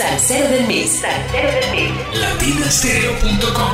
Salsero del mes. Salsero del mes. Latinastereo.com.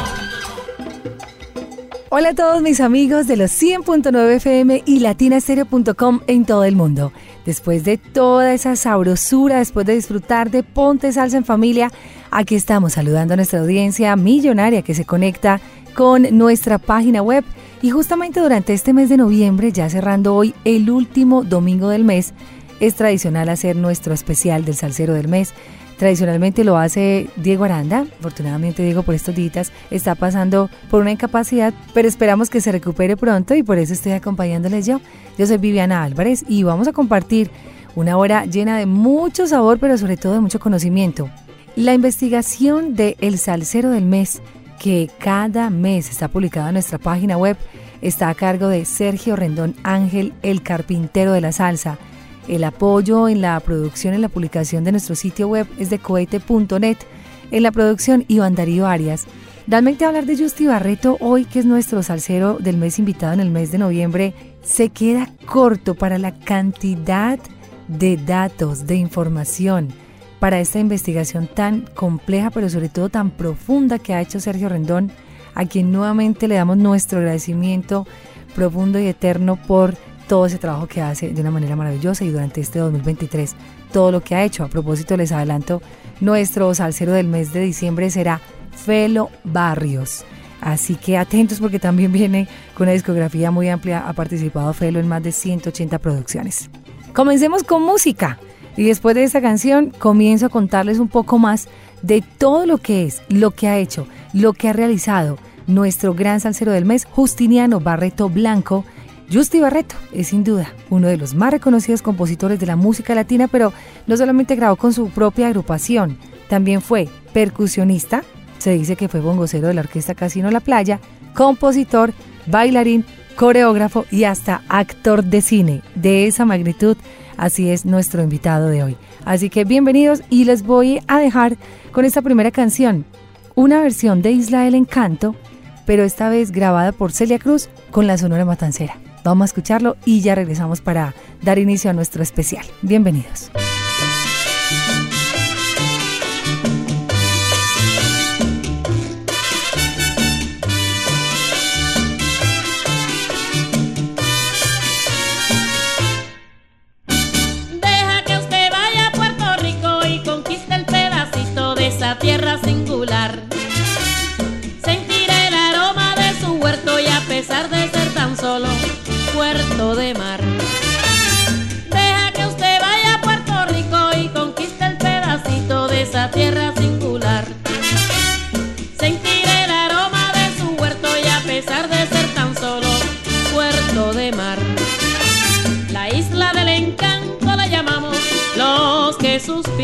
Hola a todos mis amigos de los 100.9 FM y latinastereo.com en todo el mundo. Después de toda esa sabrosura, después de disfrutar de Ponte Salsa en Familia, aquí estamos saludando a nuestra audiencia millonaria que se conecta con nuestra página web. Y justamente durante este mes de noviembre, ya cerrando hoy el último domingo del mes, es tradicional hacer nuestro especial del Salsero del Mes. Tradicionalmente lo hace Diego Aranda. Afortunadamente Diego por estos días está pasando por una incapacidad, pero esperamos que se recupere pronto y por eso estoy acompañándoles yo. Yo soy Viviana Álvarez y vamos a compartir una hora llena de mucho sabor, pero sobre todo de mucho conocimiento. La investigación de El Salsero del Mes, que cada mes está publicada en nuestra página web, está a cargo de Sergio Rendón Ángel, el carpintero de la salsa. El apoyo en la producción y la publicación de nuestro sitio web es de cohete.net. En la producción, Iván Darío Arias. Realmente hablar de Justy Barreto hoy, que es nuestro salsero del mes invitado en el mes de noviembre, se queda corto para la cantidad de datos, de información, para esta investigación tan compleja, pero sobre todo tan profunda que ha hecho Sergio Rendón, a quien nuevamente le damos nuestro agradecimiento profundo y eterno por todo ese trabajo que hace de una manera maravillosa y durante este 2023 todo lo que ha hecho. A propósito, les adelanto, nuestro salsero del mes de diciembre será Felo Barrios. Así que atentos porque también viene con una discografía muy amplia. Ha participado Felo en más de 180 producciones. Comencemos con música. Y después de esta canción comienzo a contarles un poco más de todo lo que es, lo que ha hecho, lo que ha realizado nuestro gran salsero del mes, Justiniano Barreto Blanco, Justy Barreto es sin duda uno de los más reconocidos compositores de la música latina, pero no solamente grabó con su propia agrupación, también fue percusionista, se dice que fue bongocero de la orquesta Casino La Playa, compositor, bailarín, coreógrafo y hasta actor de cine. De esa magnitud, así es nuestro invitado de hoy. Así que bienvenidos y les voy a dejar con esta primera canción, una versión de Isla del Encanto, pero esta vez grabada por Celia Cruz con la Sonora Matancera. Vamos a escucharlo y ya regresamos para dar inicio a nuestro especial. Bienvenidos.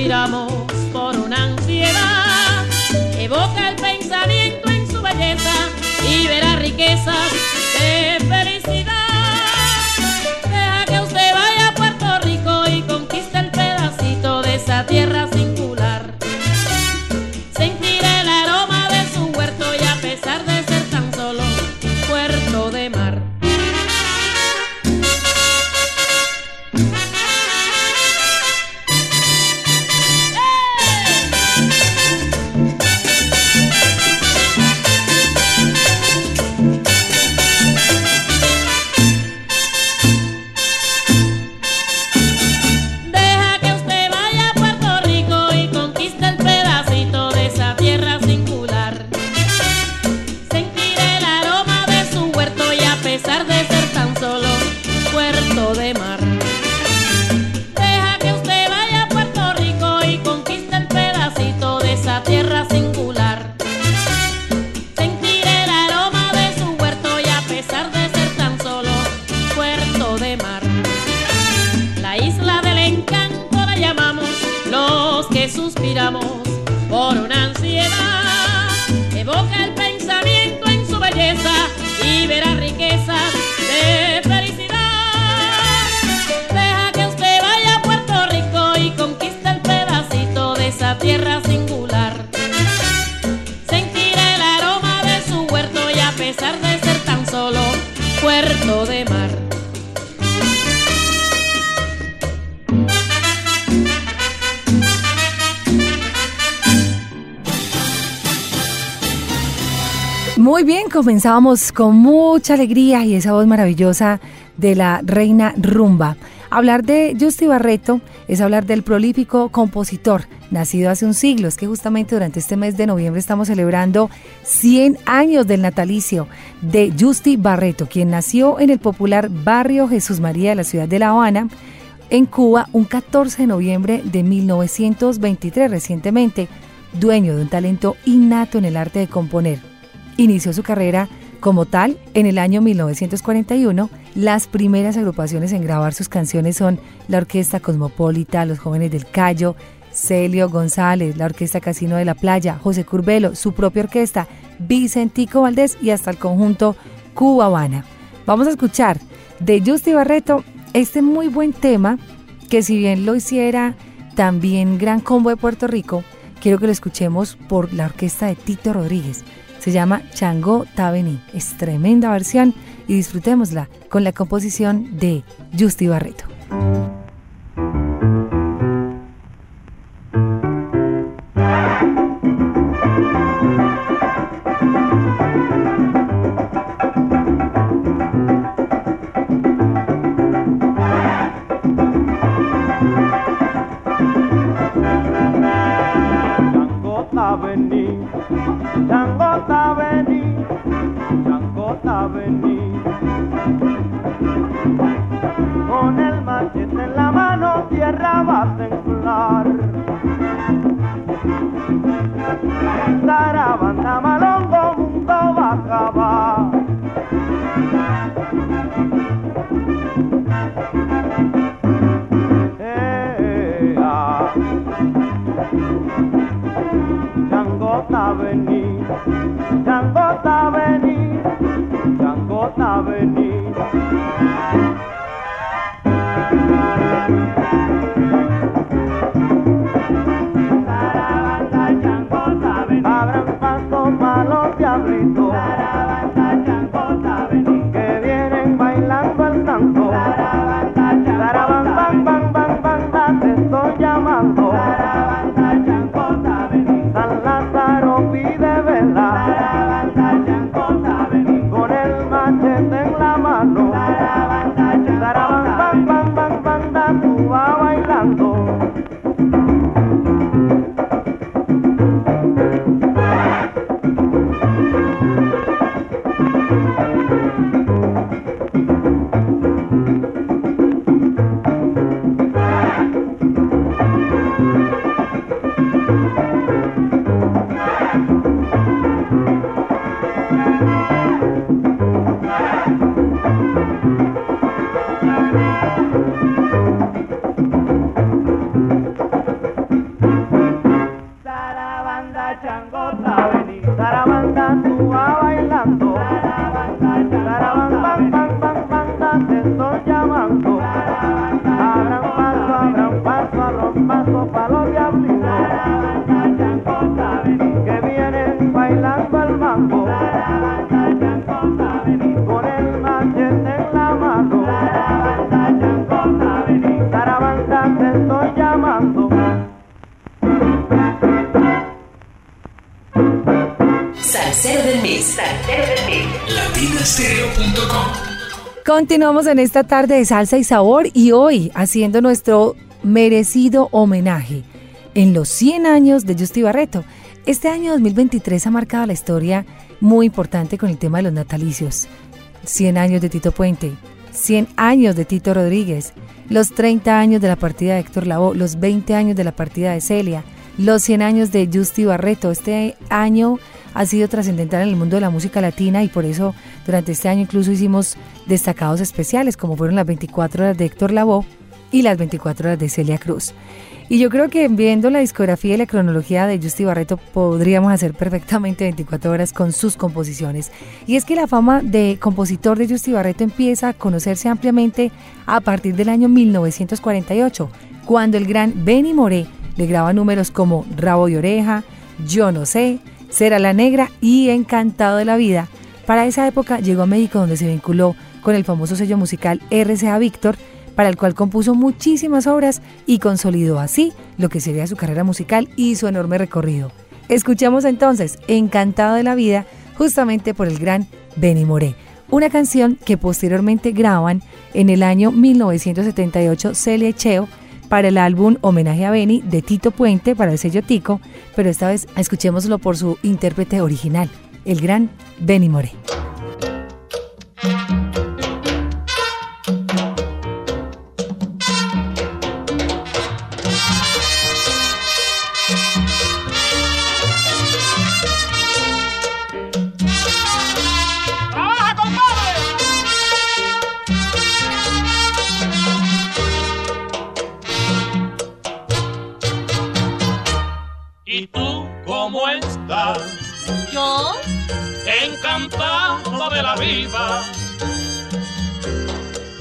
Suspiramos por una ansiedad. Evoca el pensamiento en su belleza y verá riquezas bien, comenzamos con mucha alegría y esa voz maravillosa de la reina rumba. Hablar de Justy Barreto es hablar del prolífico compositor, nacido hace un siglo. Es que justamente durante este mes de noviembre estamos celebrando 100 años del natalicio de Justy Barreto, quien nació en el popular barrio Jesús María de la ciudad de La Habana, en Cuba, un 14 de noviembre de 1923, recientemente, dueño de un talento innato en el arte de componer. Inició su carrera como tal, en el año 1941, las primeras agrupaciones en grabar sus canciones son la Orquesta Cosmopolita, Los Jóvenes del Cayo, Celio González, la Orquesta Casino de la Playa, José Curbelo, su propia orquesta, Vicentico Valdés y hasta el conjunto Cuba Habana. Vamos a escuchar de Justy Barreto este muy buen tema que si bien lo hiciera también Gran Combo de Puerto Rico, quiero que lo escuchemos por la orquesta de Tito Rodríguez. Se llama Chango Tabení. Es tremenda versión y disfrutémosla con la composición de Justy Barreto. Chancota vení, Chancota vení. Con el machete en la mano tierra vas a encular. Sarabanda malongo mundo va a acabar. Eh, ah. Changota vení. Changota venir, Changota venir. Continuamos en esta tarde de salsa y sabor y hoy haciendo nuestro merecido homenaje en los 100 años de Justy Barreto. Este año 2023 ha marcado la historia muy importante con el tema de los natalicios. 100 años de Tito Puente, 100 años de Tito Rodríguez, los 30 años de la partida de Héctor Lavoe, los 20 años de la partida de Celia, los 100 años de Justy Barreto. Este año ha sido trascendental en el mundo de la música latina y por eso durante este año incluso hicimos destacados especiales como fueron las 24 horas de Héctor Lavoe y las 24 horas de Celia Cruz. Y yo creo que viendo la discografía y la cronología de Justy Barreto podríamos hacer perfectamente 24 horas con sus composiciones. Y es que la fama de compositor de Justy Barreto empieza a conocerse ampliamente a partir del año 1948, cuando el gran Benny Moré le graba números como Rabo y Oreja, Yo no sé, Será la Negra y Encantado de la Vida. Para esa época llegó a México donde se vinculó con el famoso sello musical RCA Víctor, para el cual compuso muchísimas obras y consolidó así lo que sería su carrera musical y su enorme recorrido. Escuchamos entonces Encantado de la Vida justamente por el gran Benny Moré. Una canción que posteriormente graban en el año 1978 Celia Cheo para el álbum Homenaje a Benny de Tito Puente para el sello Tico, pero esta vez escuchémoslo por su intérprete original, el gran Benny Moré.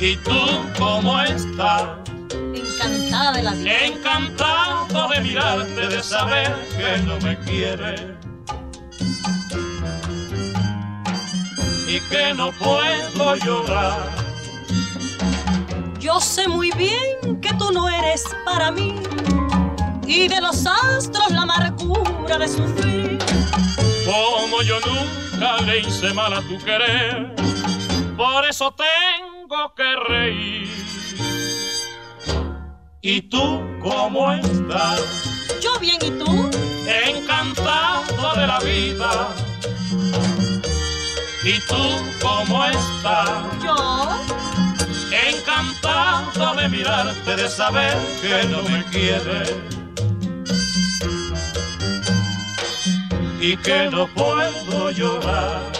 ¿Y tú cómo estás? Encantada de la vida. Encantado de mirarte, de saber que no me quieres. Y que no puedo llorar. Yo sé muy bien que tú no eres para mí. Y de los astros la amargura de sufrir. Como yo nunca le hice mal a tu querer por eso tengo que reír. ¿Y tú cómo estás? Yo bien, ¿y tú? Encantado de la vida. ¿Y tú cómo estás? Yo. Encantado de mirarte, de saber que no me quieres. Y que no puedo llorar.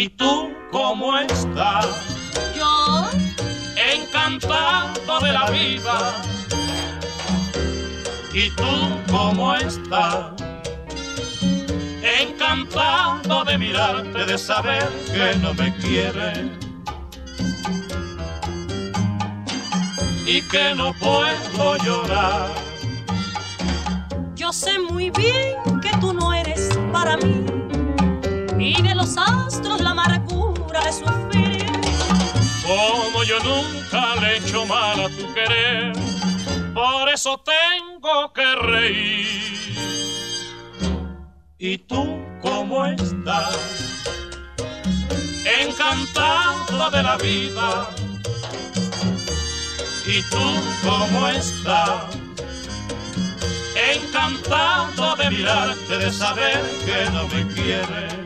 ¿Y tú cómo estás? Encantado de mirarte, de saber que no me quieres. Y que no puedo llorar. Yo sé muy bien que tú no eres para mí. Y de los astros la amargura de sufrir. Como yo nunca le he hecho mal a tu querer por eso tengo que reír. ¿Y tú cómo estás? Encantado de la vida. ¿Y tú cómo estás? Encantado de mirarte, de saber que no me quieres.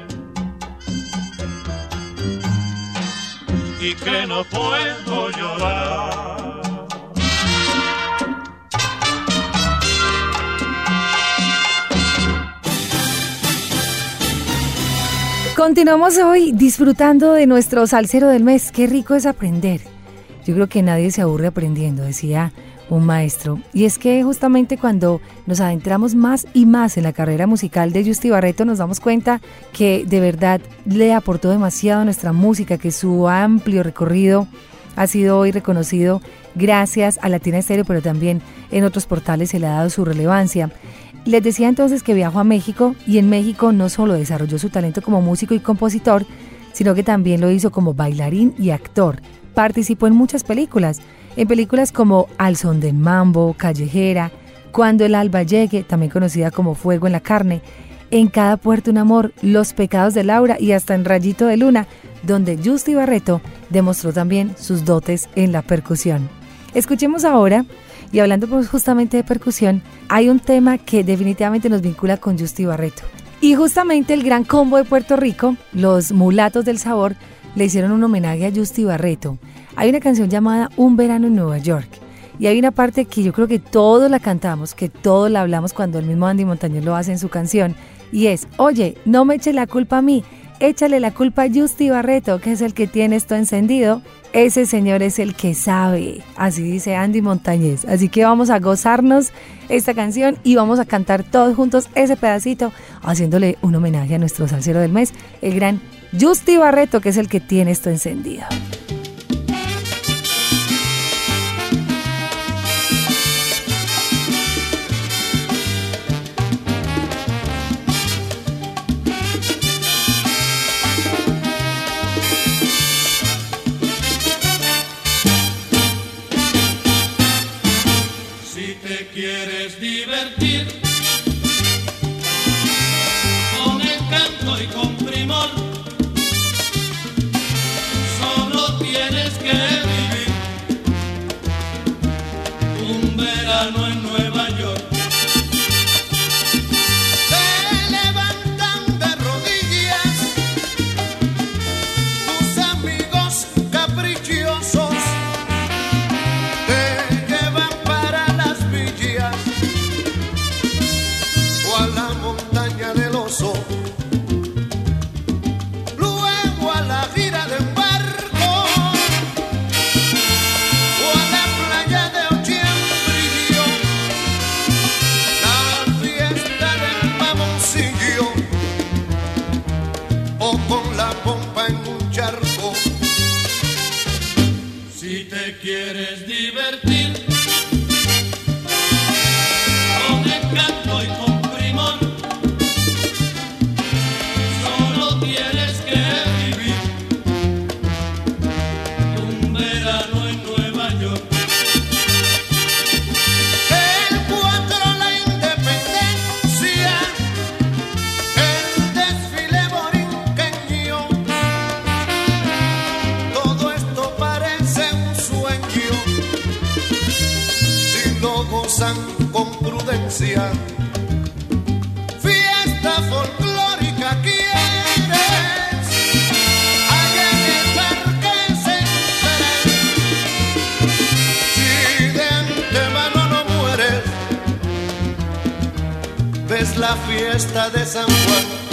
Y que no puedo llorar. Continuamos hoy disfrutando de nuestro salsero del mes. Qué rico es aprender. Yo creo que nadie se aburre aprendiendo, decía un maestro. Y es que justamente cuando nos adentramos más y más en la carrera musical de Justy Barreto nos damos cuenta que de verdad le aportó demasiado a nuestra música, que su amplio recorrido ha sido hoy reconocido gracias a Latina Estéreo, pero también en otros portales se le ha dado su relevancia. Les decía entonces que viajó a México y en México no solo desarrolló su talento como músico y compositor, sino que también lo hizo como bailarín y actor. Participó en muchas películas, en películas como Al son de mambo, Callejera, Cuando el alba llegue, también conocida como Fuego en la carne, En cada puerto un amor, Los pecados de Laura y hasta en Rayito de Luna, donde Justy Barreto demostró también sus dotes en la percusión. Escuchemos ahora y hablando pues justamente de percusión, hay un tema que definitivamente nos vincula con Justy Barreto. Y justamente el gran combo de Puerto Rico, los mulatos del sabor, le hicieron un homenaje a Justy Barreto. Hay una canción llamada Un verano en Nueva York. Y hay una parte que yo creo que todos la cantamos, que todos la hablamos cuando el mismo Andy Montañez lo hace en su canción. Y es, oye, no me eche la culpa a mí, échale la culpa a Justy Barreto, que es el que tiene esto encendido ese señor es el que sabe, así dice Andy Montañez. Así que vamos a gozarnos esta canción y vamos a cantar todos juntos ese pedacito, haciéndole un homenaje a nuestro salsero del mes, el gran Justy Barreto, que es el que tiene esto encendido. Decía, fiesta folclórica quieres, allá en el parque central. Si de antemano no mueres, ves la fiesta de San Juan.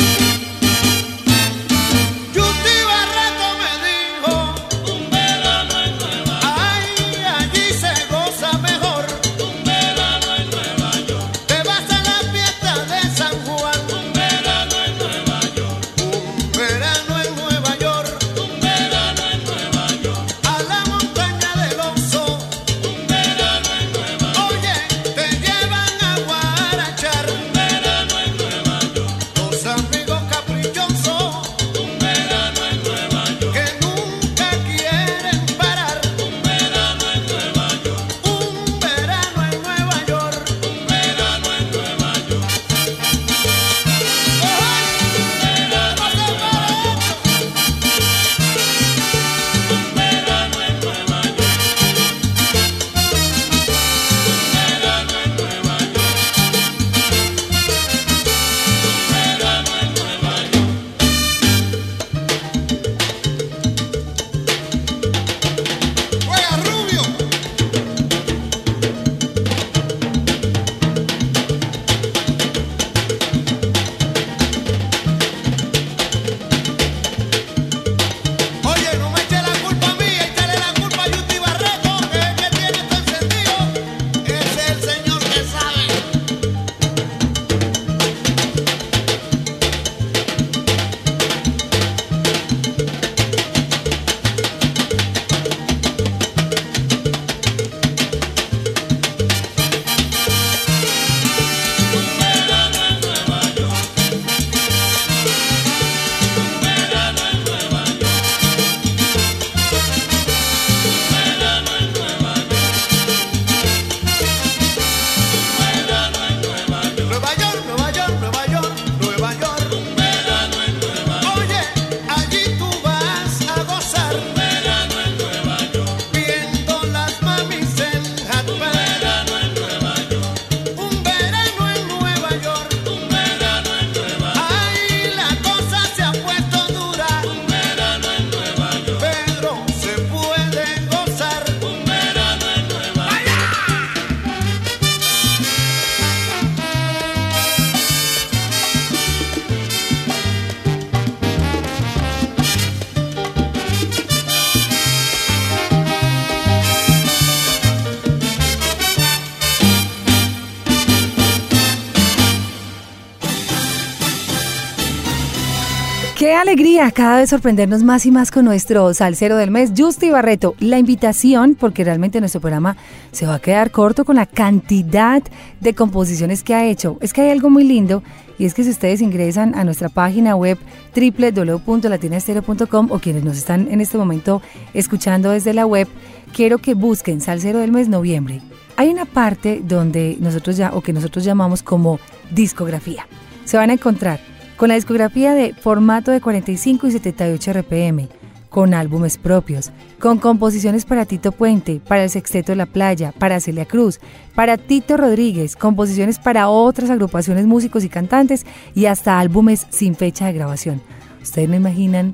Alegría cada vez sorprendernos más y más con nuestro salsero del mes, Justy Barreto. La invitación, porque realmente nuestro programa se va a quedar corto con la cantidad de composiciones que ha hecho. Es que hay algo muy lindo y es que si ustedes ingresan a nuestra página web www.latinaestereo.com o quienes nos están en este momento escuchando desde la web, quiero que busquen Salsero del mes noviembre. Hay una parte donde nosotros ya o que nosotros llamamos como discografía. Se van a encontrar con la discografía de formato de 45 y 78 RPM, con álbumes propios, con composiciones para Tito Puente, para el Sexteto de la Playa, para Celia Cruz, para Tito Rodríguez, composiciones para otras agrupaciones músicos y cantantes y hasta álbumes sin fecha de grabación. Ustedes no imaginan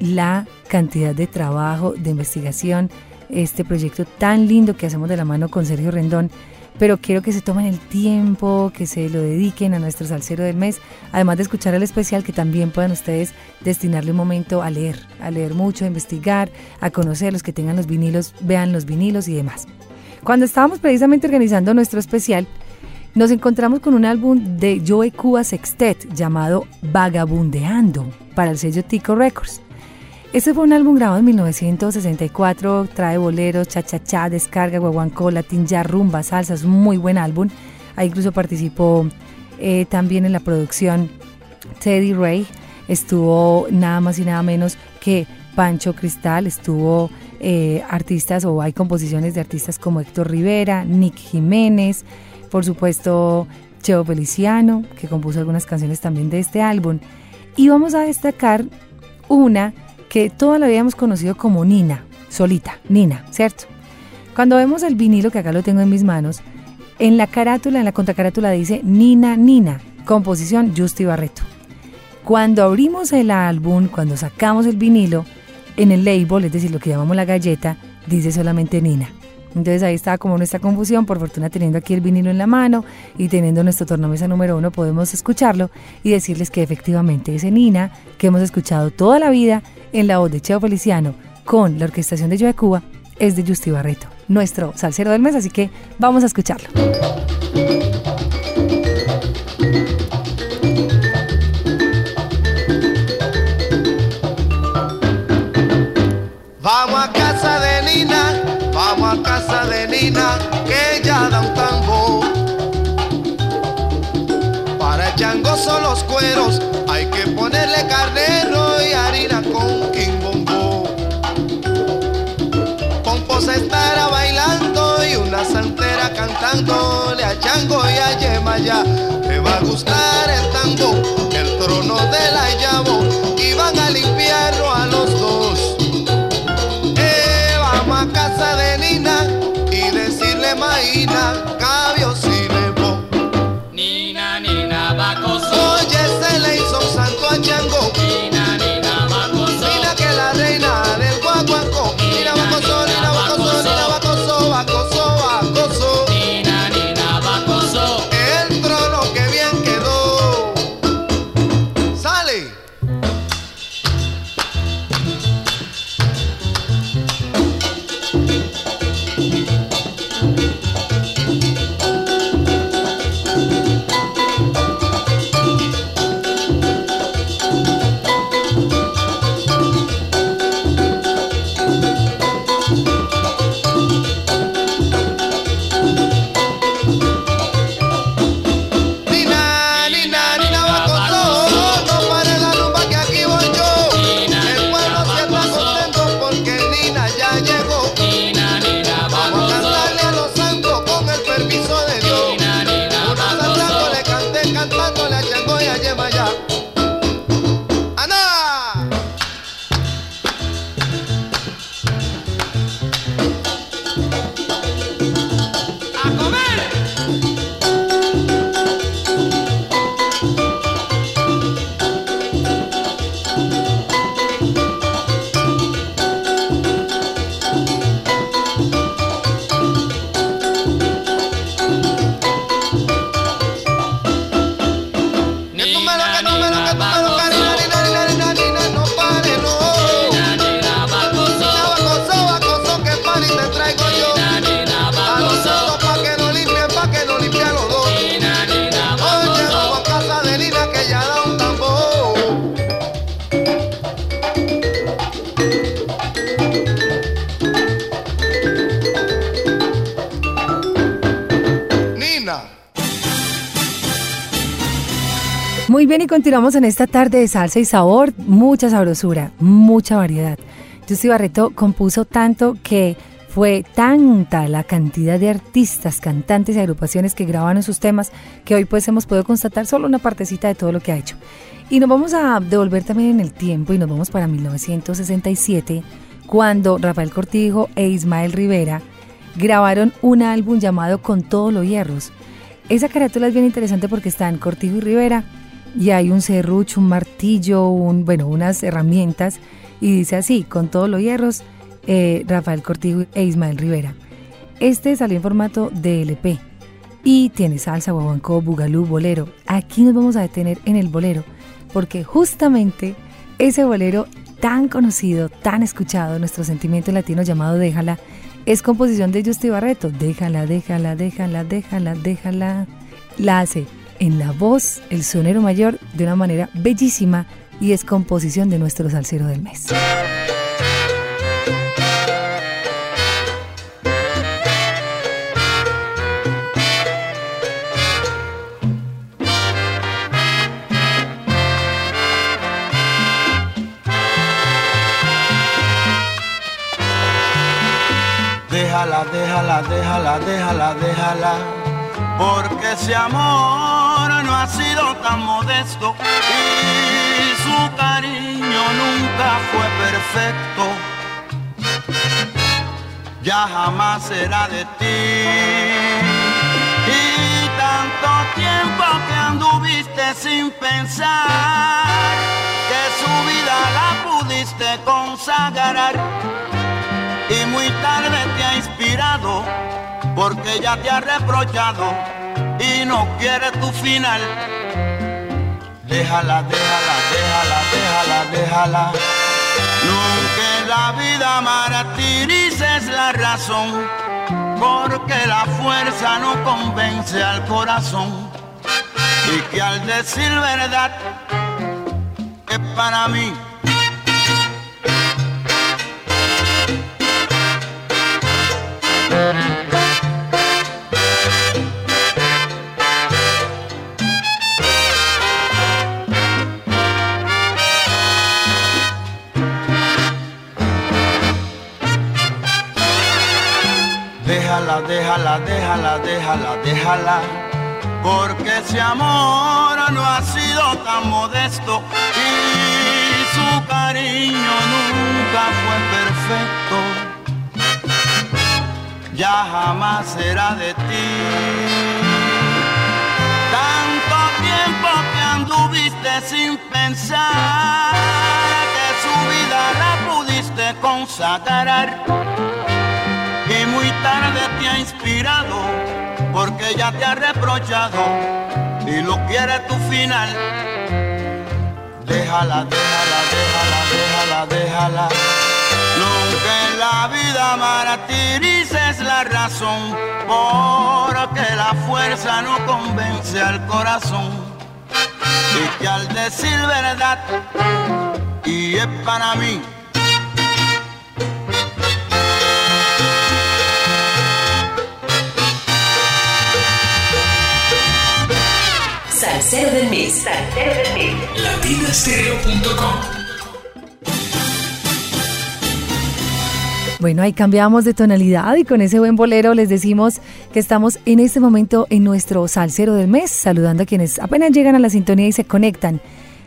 la cantidad de trabajo, de investigación, este proyecto tan lindo que hacemos de la mano con Sergio Rendón pero quiero que se tomen el tiempo, que se lo dediquen a nuestro salsero del mes, además de escuchar el especial, que también puedan ustedes destinarle un momento a leer, a leer mucho, a investigar, a conocer los que tengan los vinilos, vean los vinilos y demás. Cuando estábamos precisamente organizando nuestro especial, nos encontramos con un álbum de Joe Cuba Sextet llamado Vagabundeando para el sello Tico Records. Este fue un álbum grabado en 1964, trae boleros, cha-cha-cha, descarga, guaguancó, latín ya, rumba, salsa, es un muy buen álbum. Ahí incluso participó eh, también en la producción Teddy Ray, estuvo nada más y nada menos que Pancho Cristal, estuvo eh, artistas o hay composiciones de artistas como Héctor Rivera, Nick Jiménez, por supuesto Cheo Feliciano, que compuso algunas canciones también de este álbum. Y vamos a destacar una que toda la habíamos conocido como Nina, solita, Nina, ¿cierto? Cuando vemos el vinilo, que acá lo tengo en mis manos, En la carátula, en la contracarátula dice Nina Nina, composición Justi Barreto. Cuando abrimos el álbum, cuando sacamos el vinilo, en el label, es decir, lo que llamamos la galleta, dice solamente Nina. Entonces ahí estaba como nuestra confusión, por fortuna teniendo aquí el vinilo en la mano y teniendo nuestro tornamesa número uno podemos escucharlo y decirles que efectivamente ese Nina que hemos escuchado toda la vida en la voz de Cheo Feliciano con la orquestación de Joe Cuba es de Justi Barreto, nuestro salsero del mes, así que vamos a escucharlo. Cueros, hay que ponerle carnero y harina con quimbombo. Pompo se estará bailando y una santera cantándole a chango y a Yemaya. Continuamos en esta tarde de salsa y sabor, mucha sabrosura, mucha variedad. Justi Barreto compuso tanto que fue tanta la cantidad de artistas, cantantes y agrupaciones que grabaron sus temas que hoy pues hemos podido constatar solo una partecita de todo lo que ha hecho. Y nos vamos a devolver también en el tiempo y nos vamos para 1967, cuando Rafael Cortijo e Ismael Rivera grabaron un álbum llamado Con todos los hierros. Esa carátula es bien interesante porque están Cortijo y Rivera y hay un serrucho, un martillo, un, bueno, unas herramientas y dice así, con todos los hierros, eh, Rafael Cortijo e Ismael Rivera. Este salió en formato de LP y tiene salsa, guaguancó, bugalú, bolero. Aquí nos vamos a detener en el bolero porque justamente ese bolero tan conocido, tan escuchado, nuestro sentimiento latino llamado Déjala, es composición de Justi Barreto. Déjala, déjala, déjala, déjala, déjala. La hace en la voz el sonero mayor de una manera bellísima y es composición de nuestro salsero del mes. Déjala, déjala, déjala, déjala, déjala. Porque ese amor no ha sido tan modesto y su cariño nunca fue perfecto. Ya jamás será de ti. Y tiempo que anduviste sin pensar que su vida la pudiste consagrar y muy tarde te ha inspirado porque ya te ha reprochado y no quiere tu final. Déjala, déjala, déjala, déjala, déjala. Nunca en la vida martirices la razón, porque la fuerza no convence al corazón. Y que al decir verdad, es para mí déjala, déjala, déjala, déjala. Porque ese amor no ha sido tan modesto y su cariño nunca fue perfecto. Ya jamás será de ti. Tanto tiempo que anduviste sin pensar que su vida la pudiste consagrar muy tarde te ha inspirado porque ya te ha reprochado y lo quiere tu final. Déjala, déjala, déjala, déjala, déjala. Nunca en la vida martirices la razón, porque la fuerza no convence al corazón. Y que al decir verdad, y es para mí, Salsero del Mix. Salsero del Mix. Latinastereo.com. Bueno, ahí cambiamos de tonalidad y con ese buen bolero les decimos que estamos en este momento en nuestro salsero del mes, saludando a quienes apenas llegan a la sintonía y se conectan.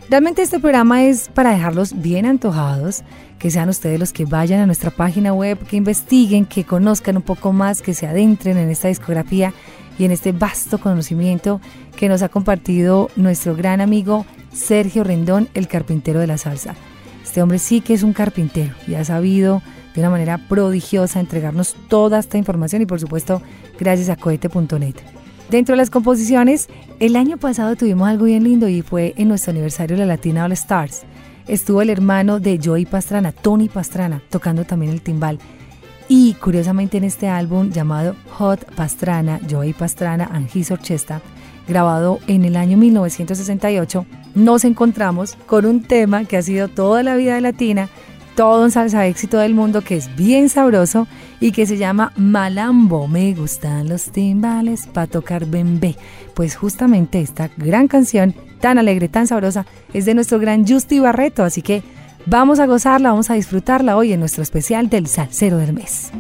Realmente este programa es para dejarlos bien antojados, que sean ustedes los que vayan a nuestra página web, que investiguen, que conozcan un poco más, que se adentren en esta discografía y en este vasto conocimiento que nos ha compartido nuestro gran amigo Sergio Rendón, el carpintero de la salsa. Este hombre sí que es un carpintero y ha sabido de una manera prodigiosa entregarnos toda esta información y por supuesto gracias a cohete.net. Dentro de las composiciones, el año pasado tuvimos algo bien lindo y fue en nuestro aniversario de la Latina All Stars. Estuvo el hermano de Joey Pastrana, Tony Pastrana, tocando también el timbal. Y curiosamente en este álbum llamado Hot Pastrana, Joey Pastrana and His Orchestra, grabado en el año 1968, nos encontramos con un tema que ha sido toda la vida de Latina, todo un salsa éxito del mundo que es bien sabroso y que se llama Malambo. Me gustan los timbales para tocar bembé. Pues justamente esta gran canción, tan alegre, tan sabrosa, es de nuestro gran Justy Barreto, así que vamos a gozarla, vamos a disfrutarla hoy en nuestro especial del Salsero del Mes.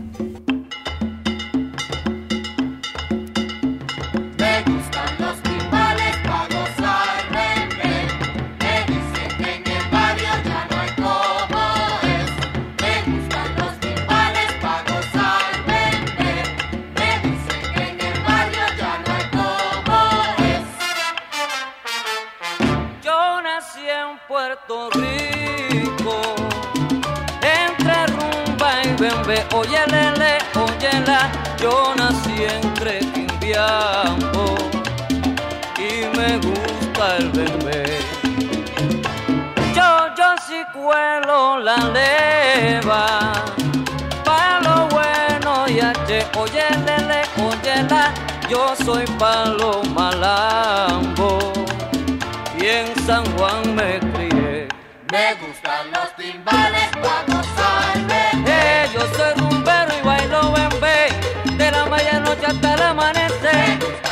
Y bembe, oye lele, oye la, yo nací entre Quimbiambo y me gusta el bembe. Yo, yo sí cuelo la leva, pa' lo bueno y ache, oye lele, oye la, yo soy palo malambo y en San Juan me crié. Me gustan los timbales pa' gozar, hasta el amanecer.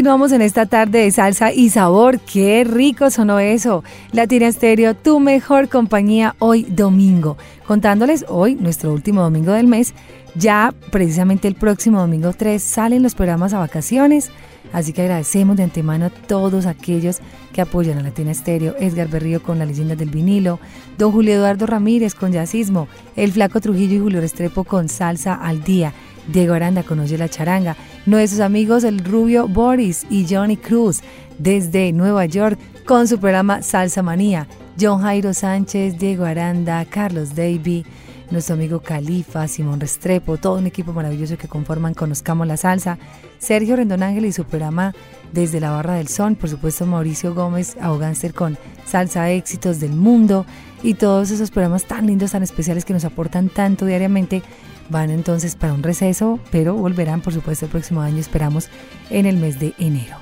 Continuamos en esta tarde de salsa y sabor. Qué rico sonó eso. Latina Estéreo, tu mejor compañía hoy domingo. Contándoles hoy, nuestro último domingo del mes. Ya precisamente el próximo domingo 3 salen los programas a vacaciones. Así que agradecemos de antemano a todos aquellos que apoyan a Latina Estéreo, Edgar Berrío con la leyenda del vinilo, don Julio Eduardo Ramírez con jazzismo, el Flaco Trujillo y Julio Restrepo con salsa al día, Diego Aranda con Oye la Charanga, nuestros amigos el Rubio Boris y Johnny Cruz desde Nueva York con su programa Salsa Manía, John Jairo Sánchez, Diego Aranda, Carlos Davy, nuestro amigo Califa, Simón Restrepo, todo un equipo maravilloso que conforman Conozcamos la Salsa, Sergio Rendón Ángel y su programa Desde la Barra del Son, por supuesto Mauricio Gómez, Ahogánster con Salsa Éxitos del Mundo. Y todos esos programas tan lindos, tan especiales que nos aportan tanto diariamente Van entonces para un receso, pero volverán por supuesto el próximo año, esperamos, en el mes de enero.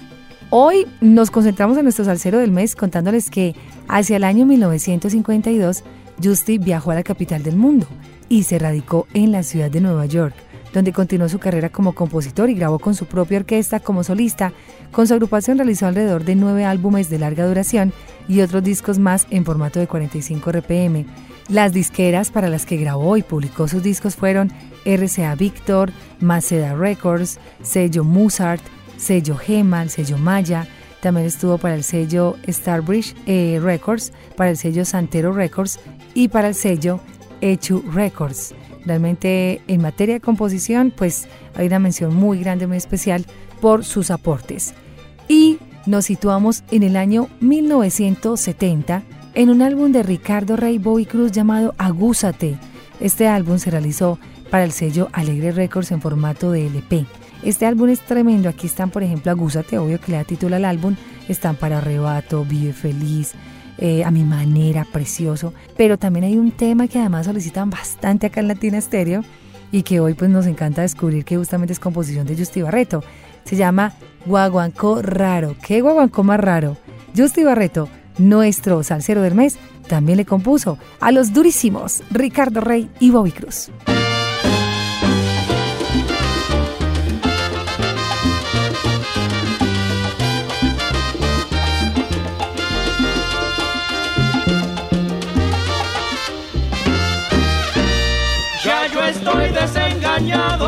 Hoy nos concentramos en nuestro salsero del mes contándoles que hacia el año 1952 Justy viajó a la capital del mundo y se radicó en la ciudad de Nueva York, donde continuó su carrera como compositor y grabó con su propia orquesta como solista. Con su agrupación realizó alrededor de nueve álbumes de larga duración y otros discos más en formato de 45 RPM. Las disqueras para las que grabó y publicó sus discos fueron RCA Victor, Maceda Records, sello Mozart, sello Gemal, sello Maya. También estuvo para el sello Starbridge eh, Records, para el sello Santero Records y para el sello Echu Records. Realmente en materia de composición, pues hay una mención muy grande, muy especial por sus aportes. Y nos situamos en el año 1970 en un álbum de Ricardo Rey Bobby Cruz llamado Agúzate. Este álbum se realizó para el sello Alegre Records en formato de LP. Este álbum es tremendo. Aquí están, por ejemplo, Agúzate, obvio que le da título al álbum. Están para Arrebato, Vive Feliz, eh, A mi manera, Precioso. Pero también hay un tema que además solicitan bastante acá en Latina Stereo y que hoy pues nos encanta descubrir que justamente es composición de Justi Barreto. Se llama Guaguancó Raro. ¿Qué guaguancó más raro? Justi Barreto, nuestro salsero del mes, también le compuso a los durísimos Ricardo Rey y Bobby Cruz. Ya yo estoy desengañado,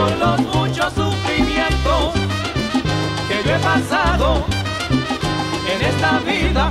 Los muchos sufrimientos que yo he pasado en esta vida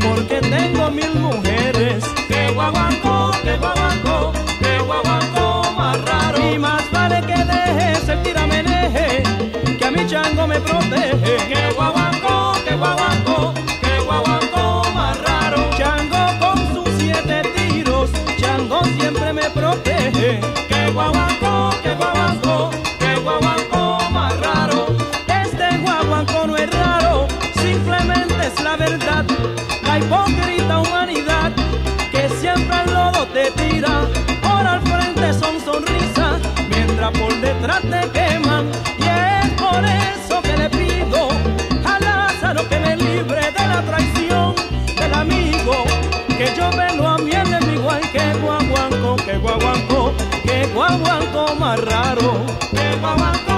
porque tengo mil mujeres. Que guaguanco, que guaguanco, que guaguanco más raro. Y más vale que dejes el tirameneje, que a mi chango me protege. Que guaguanco, te. Y es por eso que le pido a Lázaro que me libre de la traición del amigo. Que yo velo a mi enemigo, ay que guaguanco, que guaguanco, que guaguanco más raro. Que guaguanco,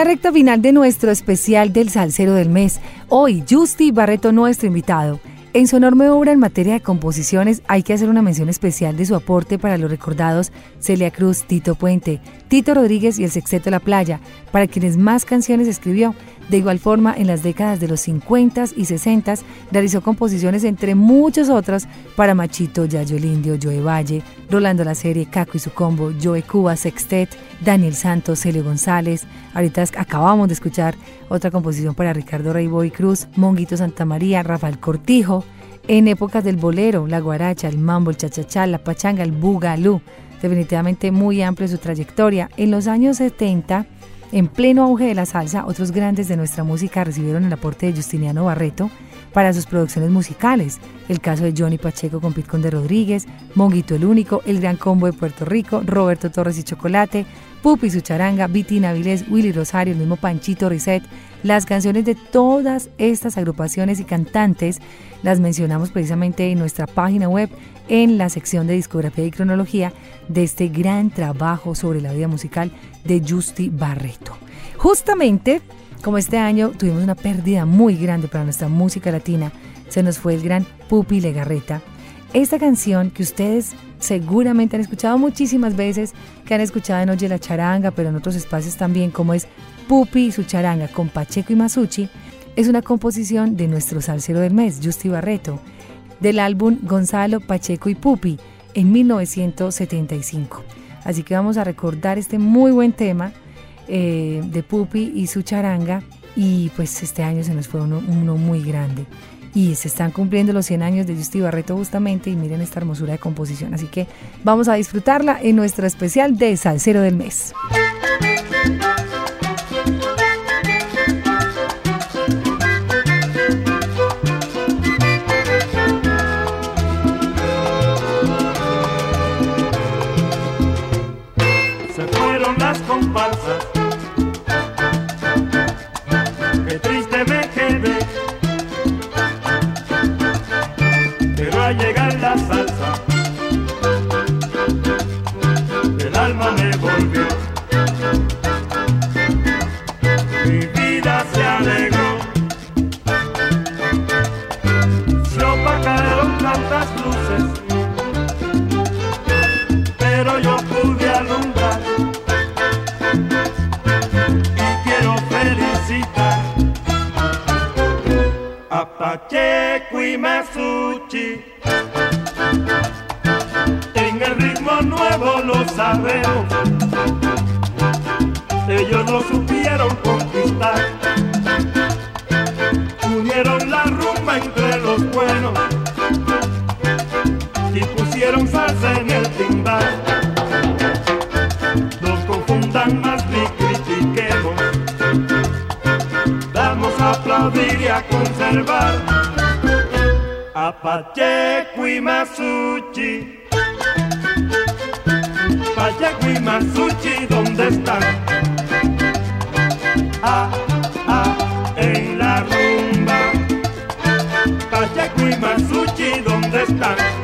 la recta final de nuestro especial del Salsero del Mes, hoy Justi Barreto, nuestro invitado. En su enorme obra en materia de composiciones hay que hacer una mención especial de su aporte para los recordados Celia Cruz, Tito Puente, Tito Rodríguez y el Sexteto La Playa, para quienes más canciones escribió. De igual forma, en las décadas de los 50 y 60 realizó composiciones entre muchos otros para Machito, Yayo el Indio, Joe Valle, Rolando la Serie, Caco y su combo, Joe Cuba, Sextet, Daniel Santos, Celio González. Ahorita acabamos de escuchar otra composición para Ricardo Reiboy Cruz, Monguito Santamaría, Rafael Cortijo. En épocas del bolero, la guaracha, el mambo, el chachachá, la pachanga, el bugalú. Definitivamente muy amplio su trayectoria. En los años 70, en pleno auge de la salsa, otros grandes de nuestra música recibieron el aporte de Justiniano Barreto para sus producciones musicales. El caso de Johnny Pacheco con Pit Conde Rodríguez, Monguito el Único, El Gran Combo de Puerto Rico, Roberto Torres y Chocolate, Pupi y su charanga, Viti Navilés, Willy Rosario, el mismo Panchito Risset. Las canciones de todas estas agrupaciones y cantantes las mencionamos precisamente en nuestra página web en la sección de discografía y cronología de este gran trabajo sobre la vida musical de Justi Barreto. Justamente, como este año tuvimos una pérdida muy grande para nuestra música latina, se nos fue el gran Pupi Legarreta. Esta canción que ustedes seguramente han escuchado muchísimas veces, que han escuchado en Oye la Charanga, pero en otros espacios también, como es Pupi y su charanga con Pacheco y Masucci, es una composición de nuestro salsero del mes, Justi Barreto, del álbum Gonzalo, Pacheco y Pupi en 1975. Así que vamos a recordar este muy buen tema eh, de Pupi y su charanga y pues este año se nos fue uno, muy grande. Y se están cumpliendo los 100 años de Justi Barreto justamente y miren esta hermosura de composición. Así que vamos a disfrutarla en nuestro especial de Salsero del Mes. Pacheco y Masucci. En el ritmo nuevo lo sabemos, ellos lo supieron conquistar. Y a conservar a Pacheco y Masucci. Pacheco y Masucci, ¿dónde están? Ah, ah, en la rumba. Pacheco y Masucci, ¿dónde están?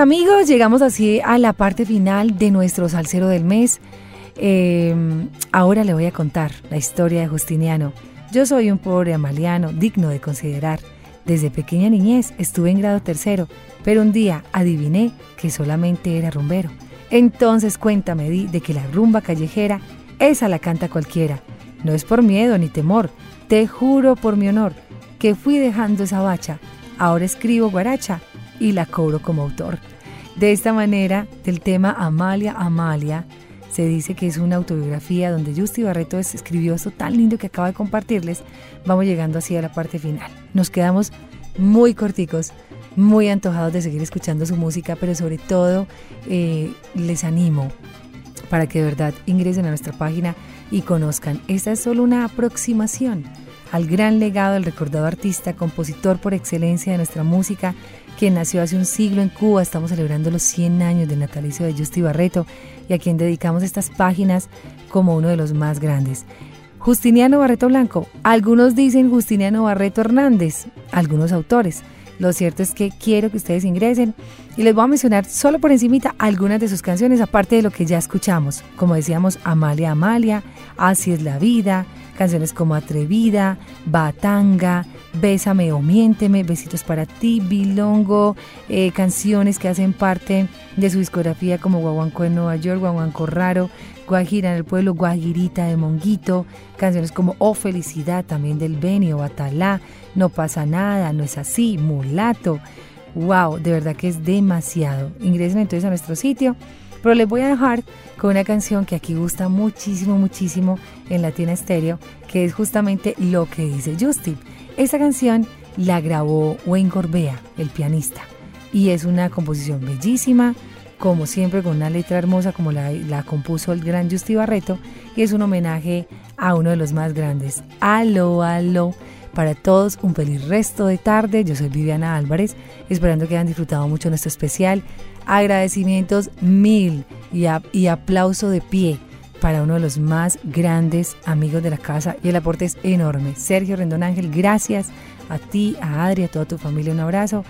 Amigos, llegamos así a la parte final de nuestro salsero del mes. Eh, ahora le voy a contar la historia de Justiniano. Yo soy un pobre amaliano digno de considerar. Desde pequeña niñez estuve en grado tercero, pero un día adiviné que solamente era rumbero. Entonces cuéntame di de que la rumba callejera, esa la canta cualquiera. No es por miedo ni temor, te juro por mi honor, que fui dejando esa bacha. Ahora escribo guaracha y la cobro como autor. De esta manera, del tema Amalia, Amalia, se dice que es una autobiografía donde Justi Barreto escribió esto tan lindo que acaba de compartirles. Vamos llegando así a la parte final. Nos quedamos muy corticos, muy antojados de seguir escuchando su música, pero sobre todo eh, les animo para que de verdad ingresen a nuestra página y conozcan. Esta es solo una aproximación al gran legado del recordado artista, compositor por excelencia de nuestra música, quien nació hace un siglo en Cuba. Estamos celebrando los 100 años del natalicio de Justi Barreto y a quien dedicamos estas páginas como uno de los más grandes. Justiniano Barreto Blanco. Algunos dicen Justiniano Barreto Hernández, algunos autores. Lo cierto es que quiero que ustedes ingresen y les voy a mencionar solo por encimita algunas de sus canciones, aparte de lo que ya escuchamos. Como decíamos, Amalia Amalia, Así es la vida, canciones como Atrevida, Batanga, Bésame o Miénteme, Besitos para ti, Bilongo, eh, canciones que hacen parte de su discografía como Guaguanco en Nueva York, Guaguanco Raro, Guajira en el pueblo, Guajirita de Monguito, canciones como Oh Felicidad también del Beni o Batalá, No pasa nada, no es así, Mulato. Wow, de verdad que es demasiado. Ingresen entonces a nuestro sitio, pero les voy a dejar con una canción que aquí gusta muchísimo, muchísimo en Latina Estéreo, que es justamente lo que dice Justin. Esta canción la grabó Wayne Gorbea, el pianista, y es una composición bellísima, como siempre con una letra hermosa como la, la compuso el gran Justi Barreto, y es un homenaje a uno de los más grandes. Aló, aló. Para todos, un feliz resto de tarde. Yo soy Viviana Álvarez, esperando que hayan disfrutado mucho nuestro especial. Agradecimientos mil y, y aplauso de pie para uno de los más grandes amigos de la casa y el aporte es enorme. Sergio Rendón Ángel, gracias a ti, a Adri, a toda tu familia, un abrazo.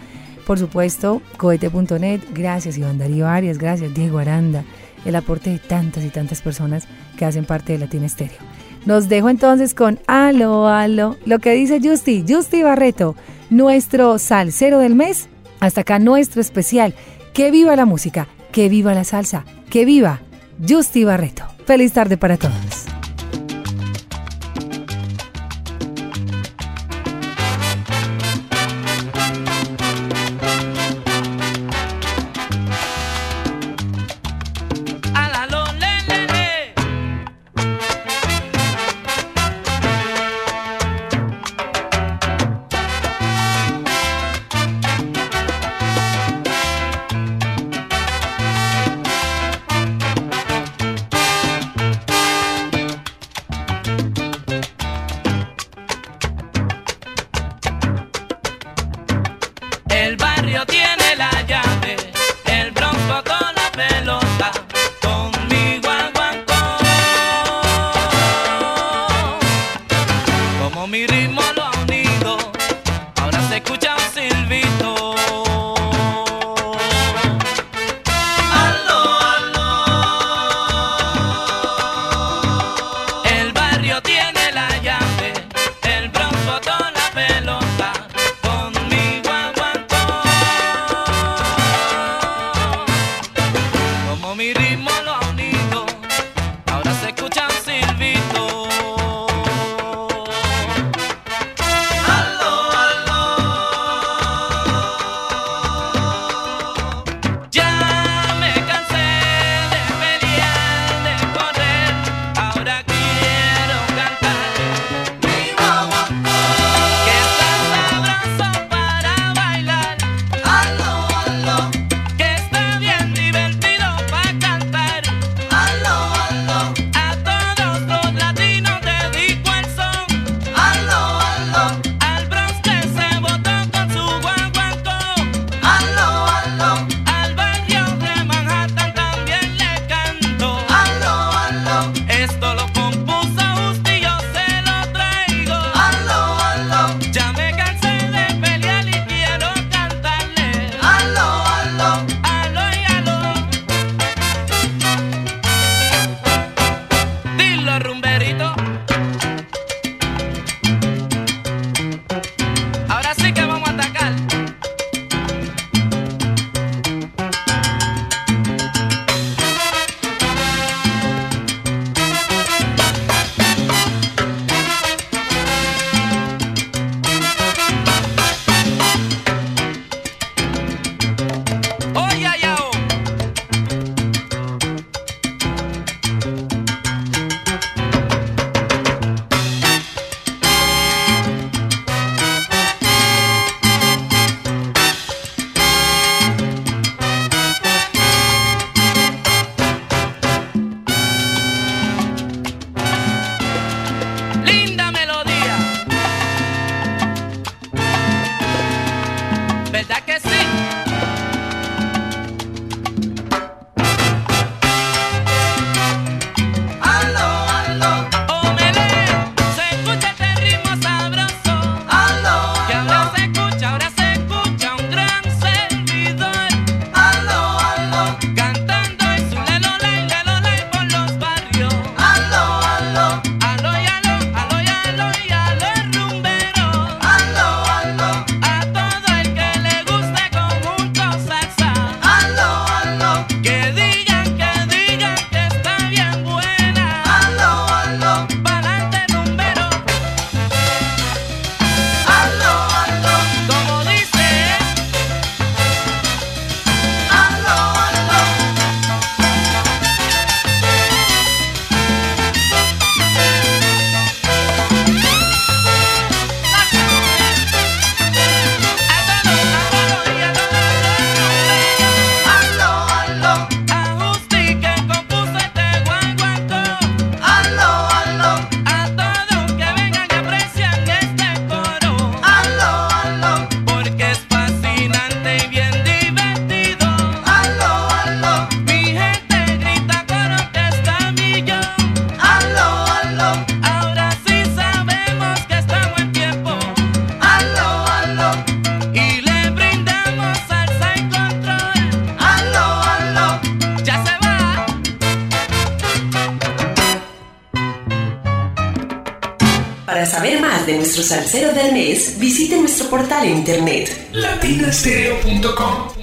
Por supuesto, cohete.net, gracias Iván Darío Arias, gracias Diego Aranda, el aporte de tantas y tantas personas que hacen parte de Latina Estéreo. Nos dejo entonces con Aló, Aló, lo que dice Justi, Justi Barreto, nuestro salsero del mes. Hasta acá nuestro especial. Que viva la música, que viva la salsa, que viva Justi Barreto. Feliz tarde para todos. Salsero del mes, visite nuestro portal en internet latinastereo.com.